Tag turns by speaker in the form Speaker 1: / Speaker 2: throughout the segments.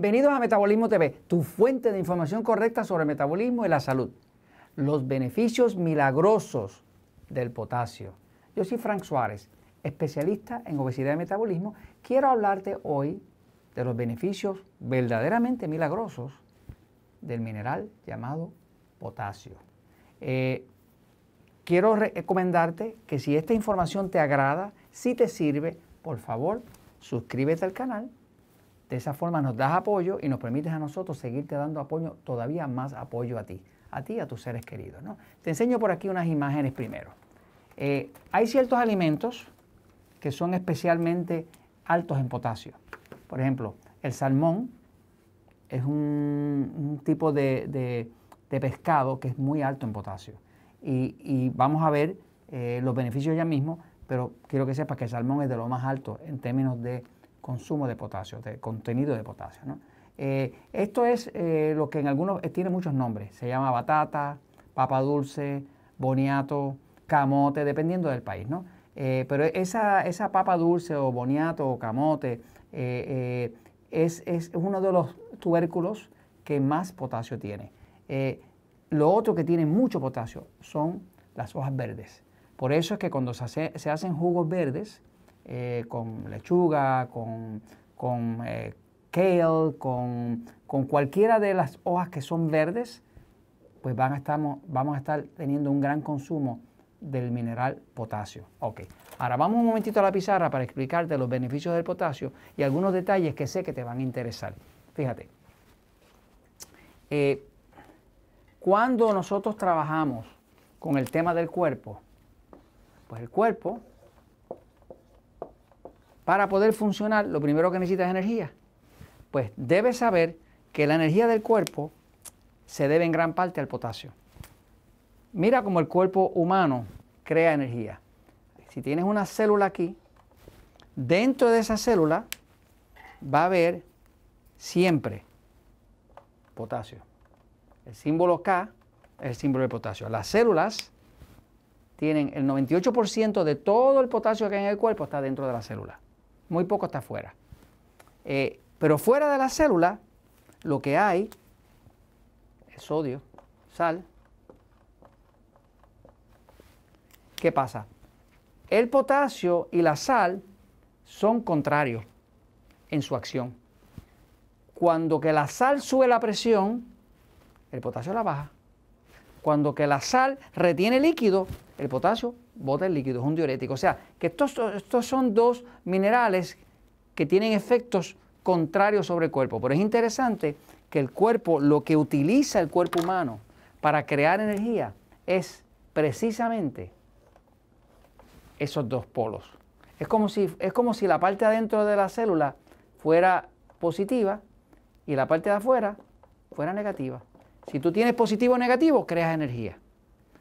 Speaker 1: Bienvenidos a Metabolismo TV, tu fuente de información correcta sobre metabolismo y la salud. Los beneficios milagrosos del potasio. Yo soy Frank Suárez, especialista en obesidad y metabolismo. Quiero hablarte hoy de los beneficios verdaderamente milagrosos del mineral llamado potasio. Eh, quiero recomendarte que si esta información te agrada, si te sirve, por favor, suscríbete al canal de esa forma nos das apoyo y nos permites a nosotros seguirte dando apoyo, todavía más apoyo a ti, a ti y a tus seres queridos. ¿no? Te enseño por aquí unas imágenes primero. Eh, hay ciertos alimentos que son especialmente altos en potasio. Por ejemplo, el salmón es un, tipo de, pescado que es muy alto en potasio. Y, vamos a ver eh, los beneficios ya mismo, pero quiero que sepas que el salmón es de lo más alto en términos de consumo de potasio, de contenido de potasio. Eh, esto es eh, lo que en algunos eh, tiene muchos nombres. Se llama batata, papa dulce, boniato, camote, dependiendo del país. ¿no? pero esa, esa, papa dulce o boniato o camote es, es, uno de los tubérculos que más potasio tiene. lo otro que tiene mucho potasio son las hojas verdes. Por eso es que cuando se hacen jugos verdes, eh, con lechuga, con, con eh, kale, con, cualquiera de las hojas que son verdes, pues van a vamos a estar teniendo un gran consumo del mineral potasio. Ok, ahora vamos un momentito a la pizarra para explicarte los beneficios del potasio y algunos detalles que sé que te van a interesar. Fíjate, eh, cuando nosotros trabajamos con el tema del cuerpo, pues el cuerpo para poder funcionar, lo primero que necesita es energía. Pues debes saber que la energía del cuerpo se debe en gran parte al potasio. Mira cómo el cuerpo humano crea energía. Si tienes una célula aquí, dentro de esa célula va a haber siempre potasio. El símbolo K es el símbolo de potasio. Las células tienen el 98% de todo el potasio que hay en el cuerpo está dentro de la célula muy poco está fuera. Eh, pero fuera de la célula, lo que hay es sodio, sal. ¿Qué pasa? El potasio y la sal son contrarios en su acción. Cuando que la sal sube la presión, el potasio la baja. Cuando que la sal retiene líquido, el potasio bota el líquido, es un diurético. O sea, que estos, estos son dos minerales que tienen efectos contrarios sobre el cuerpo. Pero es interesante que el cuerpo, lo que utiliza el cuerpo humano para crear energía es precisamente esos dos polos. Es como si, es como si la parte adentro de la célula fuera positiva y la parte de afuera fuera negativa. Si tú tienes positivo o negativo, creas energía.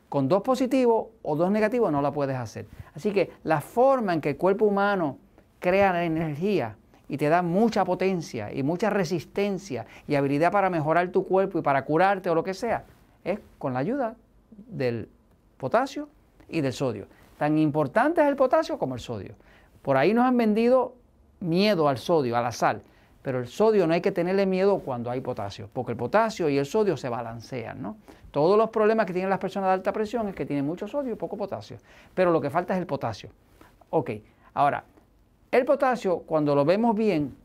Speaker 1: Con dos positivos o dos negativos no la puedes hacer. Así que la forma en que el cuerpo humano crea energía y te da mucha potencia y mucha resistencia y habilidad para mejorar tu cuerpo y para curarte o lo que sea, es con la ayuda del potasio y del sodio. Tan importante es el potasio como el sodio. Por ahí nos han vendido miedo al sodio, a la sal. Pero el sodio no hay que tenerle miedo cuando hay potasio, porque el potasio y el sodio se balancean, ¿no? Todos los problemas que tienen las personas de alta presión es que tienen mucho sodio y poco potasio, pero lo que falta es el potasio. Ok, ahora, el potasio, cuando lo vemos bien,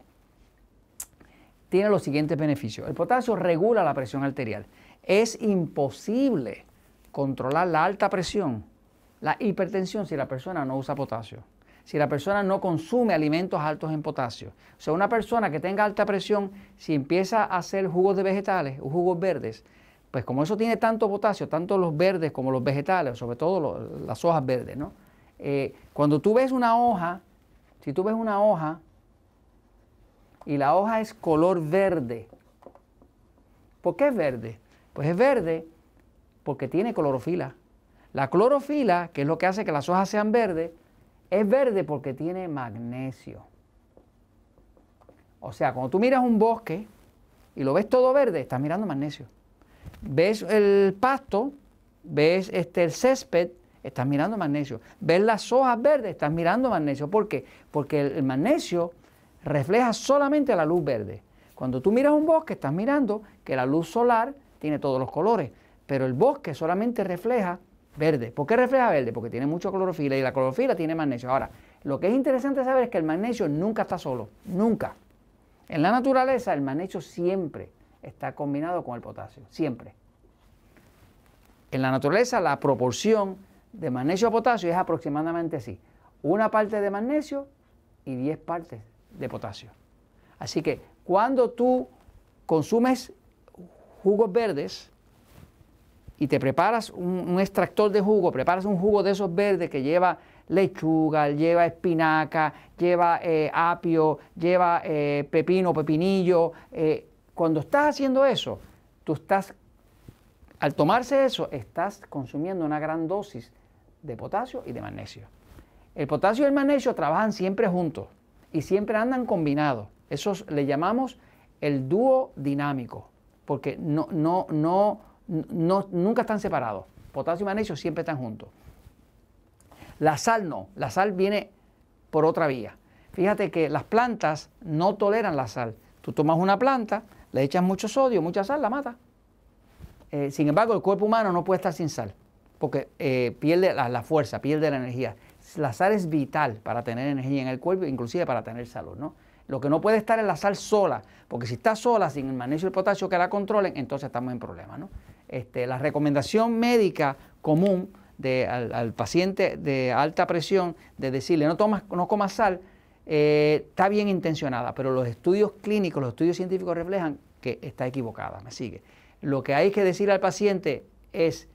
Speaker 1: tiene los siguientes beneficios. El potasio regula la presión arterial. Es imposible controlar la alta presión, la hipertensión, si la persona no usa potasio si la persona no consume alimentos altos en potasio. O sea, una persona que tenga alta presión, si empieza a hacer jugos de vegetales o jugos verdes, pues como eso tiene tanto potasio, tanto los verdes como los vegetales, sobre todo las hojas verdes, ¿no? Eh, cuando tú ves una hoja, si tú ves una hoja y la hoja es color verde, ¿por qué es verde? Pues es verde porque tiene clorofila. La clorofila, que es lo que hace que las hojas sean verdes, es verde porque tiene magnesio. O sea, cuando tú miras un bosque y lo ves todo verde, estás mirando magnesio. Ves el pasto, ves este, el césped, estás mirando magnesio. Ves las hojas verdes, estás mirando magnesio. ¿Por qué? Porque el, magnesio refleja solamente la luz verde. Cuando tú miras un bosque, estás mirando que la luz solar tiene todos los colores, pero el bosque solamente refleja verde. ¿Por qué refleja verde? Porque tiene mucha clorofila y la clorofila tiene magnesio. Ahora, lo que es interesante saber es que el magnesio nunca está solo, nunca. En la naturaleza el magnesio siempre está combinado con el potasio, siempre. En la naturaleza la proporción de magnesio a potasio es aproximadamente así. Una parte de magnesio y 10 partes de potasio. Así que cuando tú consumes jugos verdes y te preparas un, extractor de jugo, preparas un jugo de esos verdes que lleva lechuga, lleva espinaca, lleva eh, apio, lleva eh, pepino, pepinillo. Eh, cuando estás haciendo eso, tú estás, al tomarse eso, estás consumiendo una gran dosis de potasio y de magnesio. El potasio y el magnesio trabajan siempre juntos y siempre andan combinados. Eso le llamamos el dúo dinámico, porque no, no, no, no, nunca están separados. Potasio y magnesio siempre están juntos. La sal no, la sal viene por otra vía. Fíjate que las plantas no toleran la sal. Tú tomas una planta, le echas mucho sodio, mucha sal, la mata. Eh, sin embargo, el cuerpo humano no puede estar sin sal, porque eh, pierde la, fuerza, pierde la energía. La sal es vital para tener energía en el cuerpo, inclusive para tener salud. ¿no? Lo que no puede estar es la sal sola, porque si está sola, sin el magnesio y el potasio que la controlen, entonces estamos en problemas. ¿no? Este, la recomendación médica común al, paciente de alta presión de decirle no, tomas, no comas sal, eh, está bien intencionada, pero los estudios clínicos, los estudios científicos reflejan que está equivocada, me sigue. Lo que hay que decir al paciente es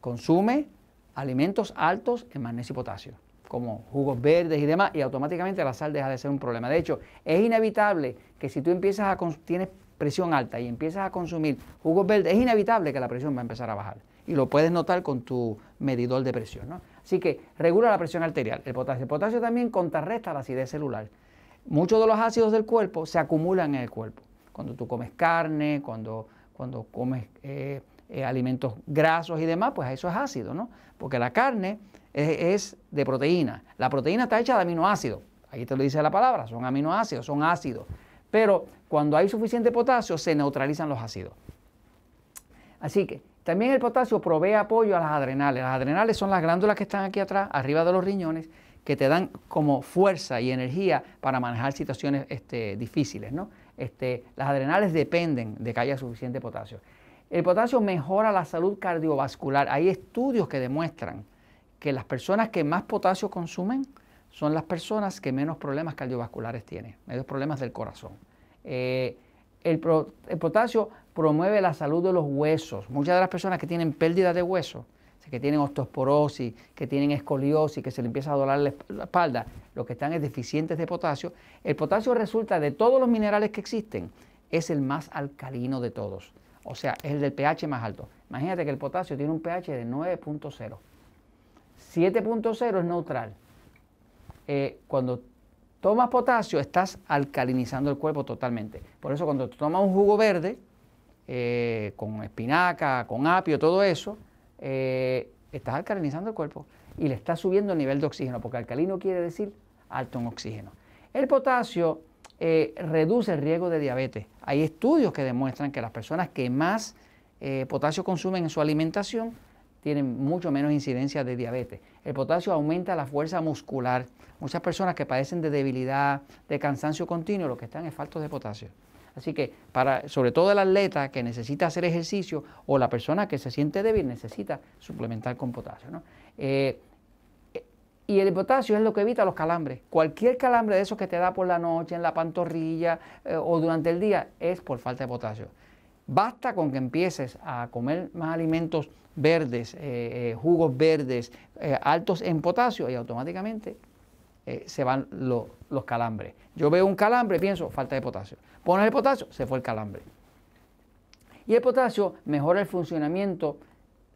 Speaker 1: consume alimentos altos en magnesio y potasio, como jugos verdes y demás, y automáticamente la sal deja de ser un problema. De hecho, es inevitable que si tú empiezas a tienes presión alta y empiezas a consumir jugos verdes, es inevitable que la presión va a empezar a bajar y lo puedes notar con tu medidor de presión. ¿no? Así que regula la presión arterial. El potasio. El potasio también contrarresta la acidez celular. Muchos de los ácidos del cuerpo se acumulan en el cuerpo. Cuando tú comes carne, cuando, cuando comes eh, eh, alimentos grasos y demás, pues eso es ácido, ¿no? Porque la carne es, de proteína. La proteína está hecha de aminoácidos. Ahí te lo dice la palabra, son aminoácidos, son ácidos. Pero cuando hay suficiente potasio, se neutralizan los ácidos. Así que también el potasio provee apoyo a las adrenales. Las adrenales son las glándulas que están aquí atrás, arriba de los riñones, que te dan como fuerza y energía para manejar situaciones este, difíciles. ¿no? Este, las adrenales dependen de que haya suficiente potasio. El potasio mejora la salud cardiovascular. Hay estudios que demuestran que las personas que más potasio consumen son las personas que menos problemas cardiovasculares tienen, menos problemas del corazón. Eh, el, potasio promueve la salud de los huesos. Muchas de las personas que tienen pérdida de hueso, que tienen osteoporosis, que tienen escoliosis, que se le empieza a doler la espalda, los que están es deficientes de potasio, el potasio resulta de todos los minerales que existen, es el más alcalino de todos. O sea, es el del pH más alto. Imagínate que el potasio tiene un pH de 9.0. 7.0 es neutral. Eh, cuando tomas potasio, estás alcalinizando el cuerpo totalmente. Por eso cuando tomas un jugo verde, eh, con espinaca, con apio, todo eso, eh, estás alcalinizando el cuerpo y le estás subiendo el nivel de oxígeno, porque alcalino quiere decir alto en oxígeno. El potasio reduce el riesgo de diabetes. Hay estudios que demuestran que las personas que más potasio consumen en su alimentación tienen mucho menos incidencia de diabetes. El potasio aumenta la fuerza muscular. Muchas personas que padecen de debilidad, de cansancio continuo, lo que están es faltos de potasio. Así que para, sobre todo el atleta que necesita hacer ejercicio o la persona que se siente débil necesita suplementar con potasio. Eh, y el potasio es lo que evita los calambres. Cualquier calambre de esos que te da por la noche, en la pantorrilla eh, o durante el día es por falta de potasio. Basta con que empieces a comer más alimentos verdes, eh, jugos verdes, altos en potasio y automáticamente se van los calambres. Yo veo un calambre pienso, falta de potasio. Pones el potasio, se fue el calambre. Y el potasio mejora el funcionamiento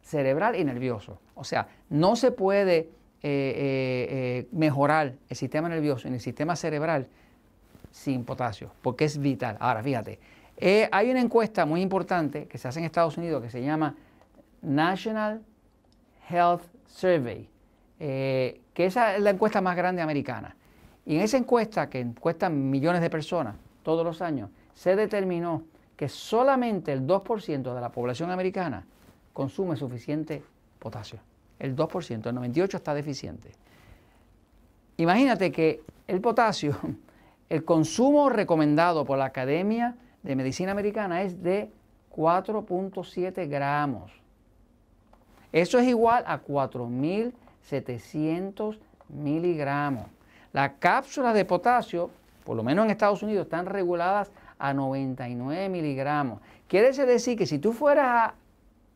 Speaker 1: cerebral y nervioso. O sea, no se puede eh, eh, mejorar el sistema nervioso y el sistema cerebral sin potasio, porque es vital. Ahora, fíjate, hay una encuesta muy importante que se hace en Estados Unidos que se llama National Health Survey, que esa es la encuesta más grande americana. Y en esa encuesta, que encuestan millones de personas todos los años, se determinó que solamente el 2% de la población americana consume suficiente potasio. El 2%, el 98% está deficiente. Imagínate que el potasio, el consumo recomendado por la Academia de Medicina Americana es de 4.7 gramos. Eso es igual a 4.700 miligramos. Las cápsulas de potasio, por lo menos en Estados Unidos, están reguladas a 99 miligramos. Quiere decir que si tú fueras a,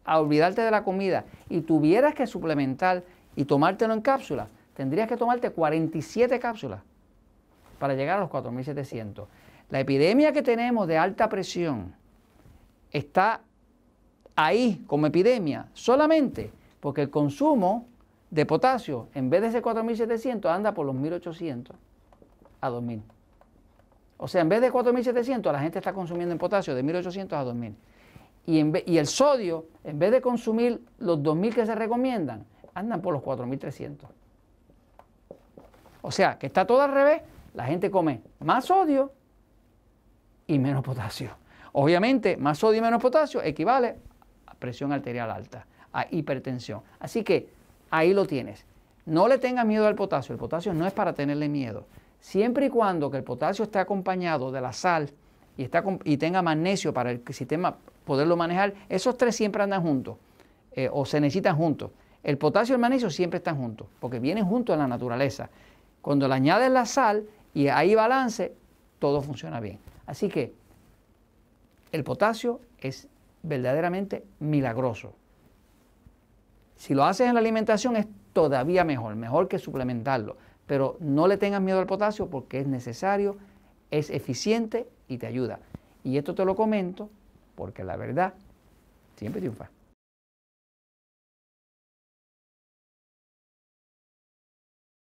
Speaker 1: a olvidarte de la comida y tuvieras que suplementar y tomártelo en cápsulas, tendrías que tomarte 47 cápsulas para llegar a los 4.700. La epidemia que tenemos de alta presión está ahí como epidemia solamente porque el consumo de potasio en vez de ese 4.700 anda por los 1.800 a 2.000. O sea, en vez de 4.700 la gente está consumiendo en potasio de 1.800 a 2.000. Y, y el sodio, en vez de consumir los 2.000 que se recomiendan, andan por los 4.300. O sea, que está todo al revés. La gente come más sodio y menos potasio. Obviamente, más sodio y menos potasio equivale a presión arterial alta, a hipertensión. Así que ahí lo tienes. No le tengas miedo al potasio. El potasio no es para tenerle miedo. Siempre y cuando que el potasio esté acompañado de la sal y, está, y tenga magnesio para el sistema poderlo manejar, esos tres siempre andan juntos eh, o se necesitan juntos. El potasio y el magnesio siempre están juntos porque vienen juntos en la naturaleza. Cuando le añades la sal y hay balance, todo funciona bien. Así que el potasio es verdaderamente milagroso. Si lo haces en la alimentación es todavía mejor, mejor que suplementarlo. Pero no le tengas miedo al potasio porque es necesario, es eficiente y te ayuda. Y esto te lo comento porque la verdad siempre triunfa.